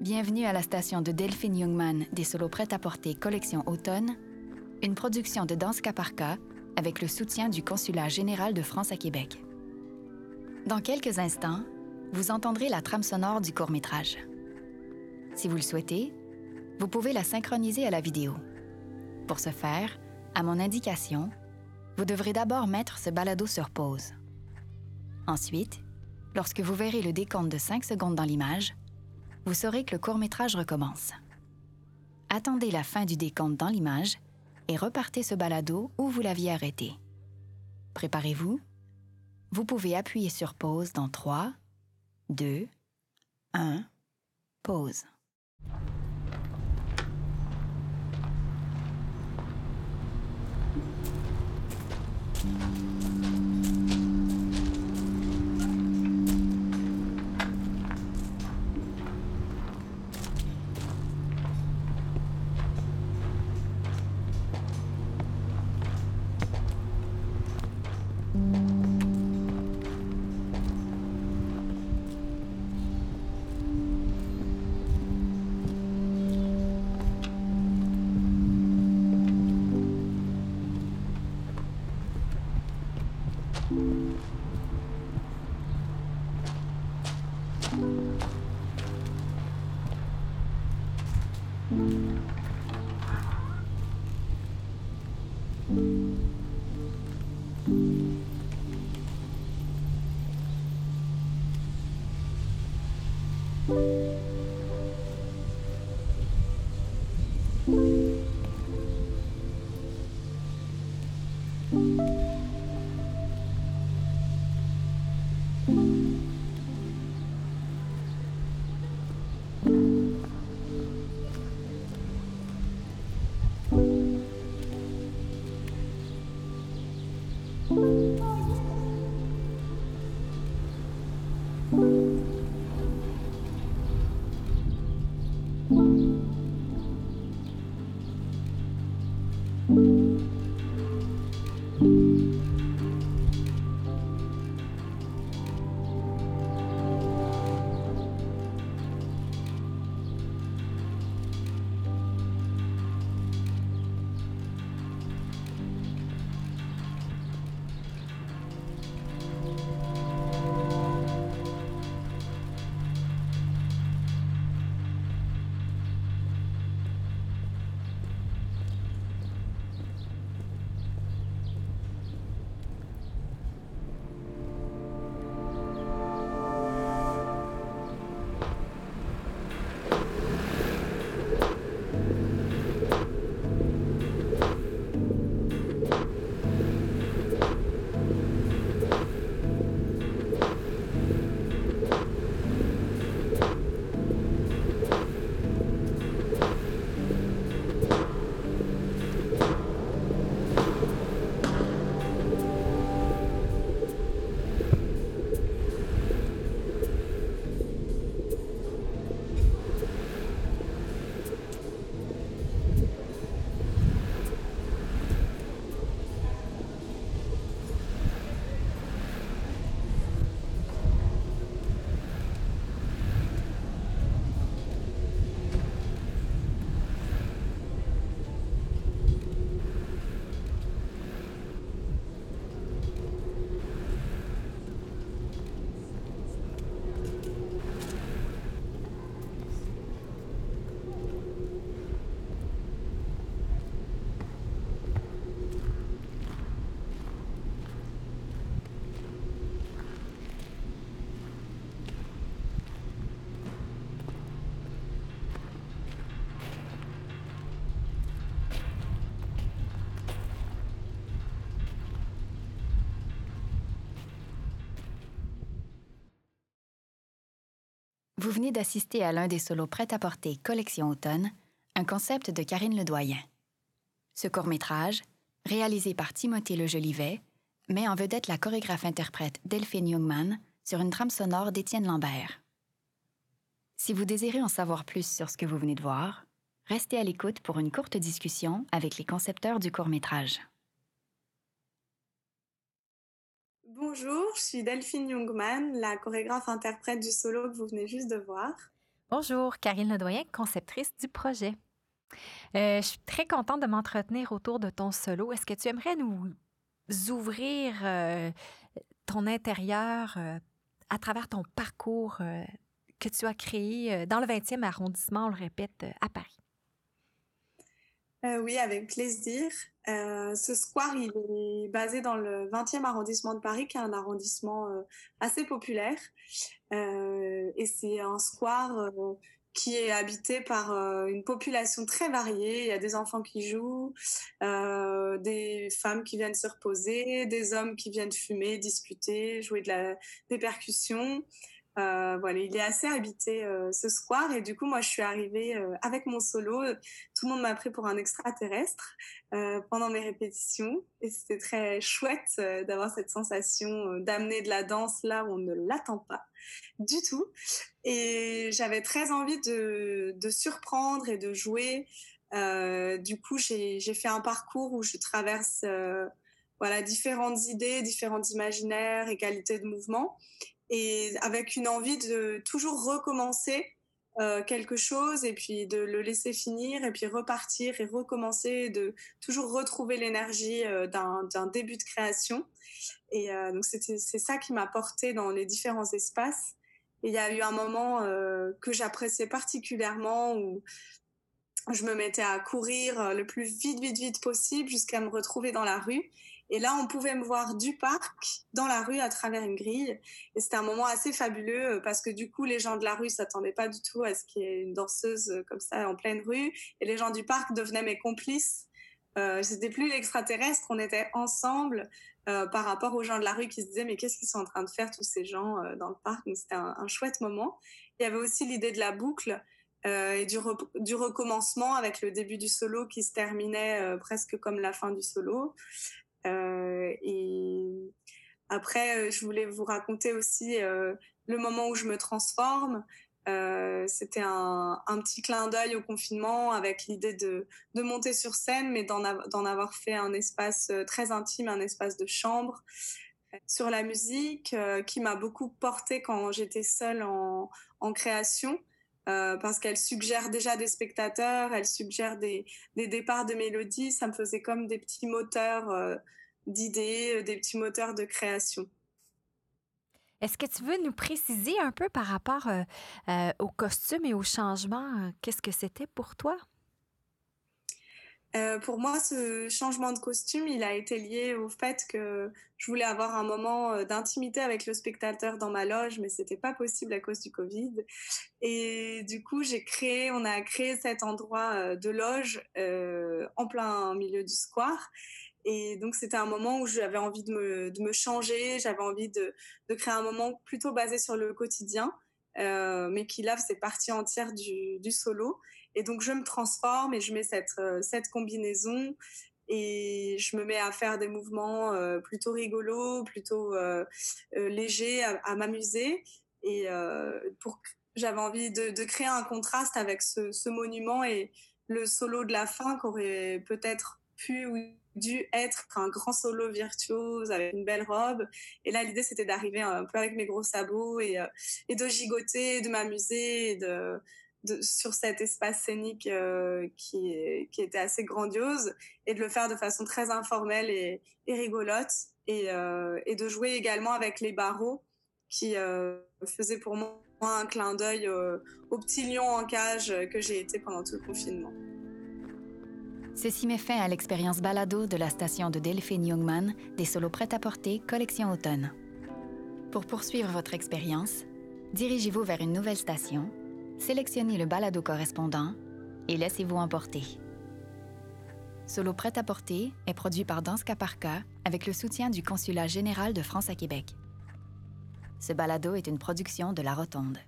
Bienvenue à la station de Delphine Youngman des solos prêt-à-porter Collection Automne, une production de Danse Caparca avec le soutien du Consulat général de France à Québec. Dans quelques instants, vous entendrez la trame sonore du court-métrage. Si vous le souhaitez, vous pouvez la synchroniser à la vidéo. Pour ce faire, à mon indication, vous devrez d'abord mettre ce balado sur pause. Ensuite, lorsque vous verrez le décompte de 5 secondes dans l'image, vous saurez que le court-métrage recommence. Attendez la fin du décompte dans l'image et repartez ce balado où vous l'aviez arrêté. Préparez-vous. Vous pouvez appuyer sur pause dans 3, 2, 1, pause. Vous venez d'assister à l'un des solos prêt-à-porter Collection Automne, un concept de Karine Ledoyen. Ce court-métrage, réalisé par Timothée Jolivet, met en vedette la chorégraphe-interprète Delphine Youngman sur une trame sonore d'Étienne Lambert. Si vous désirez en savoir plus sur ce que vous venez de voir, restez à l'écoute pour une courte discussion avec les concepteurs du court-métrage. Bonjour, je suis Delphine Youngman, la chorégraphe interprète du solo que vous venez juste de voir. Bonjour, Karine Ledoyen, conceptrice du projet. Euh, je suis très contente de m'entretenir autour de ton solo. Est-ce que tu aimerais nous ouvrir euh, ton intérieur euh, à travers ton parcours que tu as créé dans le 20e arrondissement, on le répète, à Paris? Oui, avec plaisir. ce square, il est basé dans le 20e arrondissement de Paris, qui est un arrondissement assez populaire. et c'est un square qui est habité par euh, une population très variée. Il y a des enfants qui jouent, euh, des femmes qui viennent se reposer, des hommes qui viennent fumer, discuter, jouer de la, des percussions. Euh, voilà, il est assez habité euh, ce square et du coup moi je suis arrivée euh, avec mon solo. Tout le monde m'a pris pour un extraterrestre pendant mes répétitions et c'était très chouette d'avoir cette sensation d'amener de la danse là où on ne l'attend pas du tout. Et j'avais très envie de, de, surprendre et de jouer. du coup j'ai fait un parcours où je traverse voilà différentes idées, différents imaginaires et qualités de mouvement et avec une envie de toujours recommencer euh, quelque chose et puis de le laisser finir et puis repartir et recommencer, de toujours retrouver l'énergie euh, d'un début de création. Et euh, donc c'est ça qui m'a porté dans les différents espaces. Il y a eu un moment que j'appréciais particulièrement où je me mettais à courir le plus vite, vite, vite possible jusqu'à me retrouver dans la rue. Et là, on pouvait me voir du parc dans la rue à travers une grille. Et c'était un moment assez fabuleux euh, parce que du coup, les gens de la rue s'attendaient pas du tout à ce qu'il y ait une danseuse euh, comme ça en pleine rue. Et les gens du parc devenaient mes complices. Euh, c'était plus l'extraterrestre, on était ensemble euh, par rapport aux gens de la rue qui se disaient mais qu'est-ce qu'ils sont en train de faire tous ces gens dans le parc? Donc c'était un, chouette moment. Il y avait aussi l'idée de la boucle. Et du, recommencement avec le début du solo qui se terminait presque comme la fin du solo. Euh, et après, euh, je voulais vous raconter aussi euh, le moment où je me transforme. C'était un, petit clin d'œil au confinement avec l'idée de, de, monter sur scène, mais d'en avoir fait un espace très intime, un espace de chambre. Sur la musique, qui m'a beaucoup porté quand j'étais seule en création, euh, parce qu'elle suggère déjà des spectateurs, elle suggère des, des, départs de mélodies. Ça me faisait comme des petits moteurs euh, d'idées, euh, des petits moteurs de création. Est-ce que tu veux nous préciser un peu par rapport au costume et au changement? Qu'est-ce que c'était pour toi? Euh, pour moi, ce changement de costume, il a été lié au fait que je voulais avoir un moment euh, d'intimité avec le spectateur dans ma loge, mais c'était pas possible à cause du Covid. Et du coup, j'ai créé, on a créé cet endroit euh, de loge en plein milieu du square. Et donc, c'était un moment où j'avais envie de me, changer, j'avais envie de, créer un moment plutôt basé sur le quotidien. Mais qui là c'est partie entière du, du, solo. Et donc je me transforme et je mets cette, euh, cette combinaison et je me mets à faire des mouvements euh, plutôt rigolos, plutôt euh, légers, à, m'amuser. Et j'avais envie de, créer un contraste avec ce, monument et le solo de la fin qu'aurait peut-être pu dû être un grand solo virtuose avec une belle robe. Et là, l'idée, c'était d'arriver un peu avec mes gros sabots et, et de gigoter, de m'amuser de, sur cet espace scénique euh, qui, était assez grandiose et de le faire de façon très informelle et, rigolote et, euh, et de jouer également avec les barreaux qui euh, faisaient pour moi un clin d'œil au petit lion en cage que j'ai été pendant tout le confinement. Ceci met fin à l'expérience balado de la station de Delphine Youngman des solos prêt-à-porter Collection Automne. Pour poursuivre votre expérience, dirigez-vous vers une nouvelle station, sélectionnez le balado correspondant et laissez-vous emporter. Solo prêt-à-porter est produit par Danska Parka avec le soutien du Consulat général de France à Québec. Ce balado est une production de La Rotonde.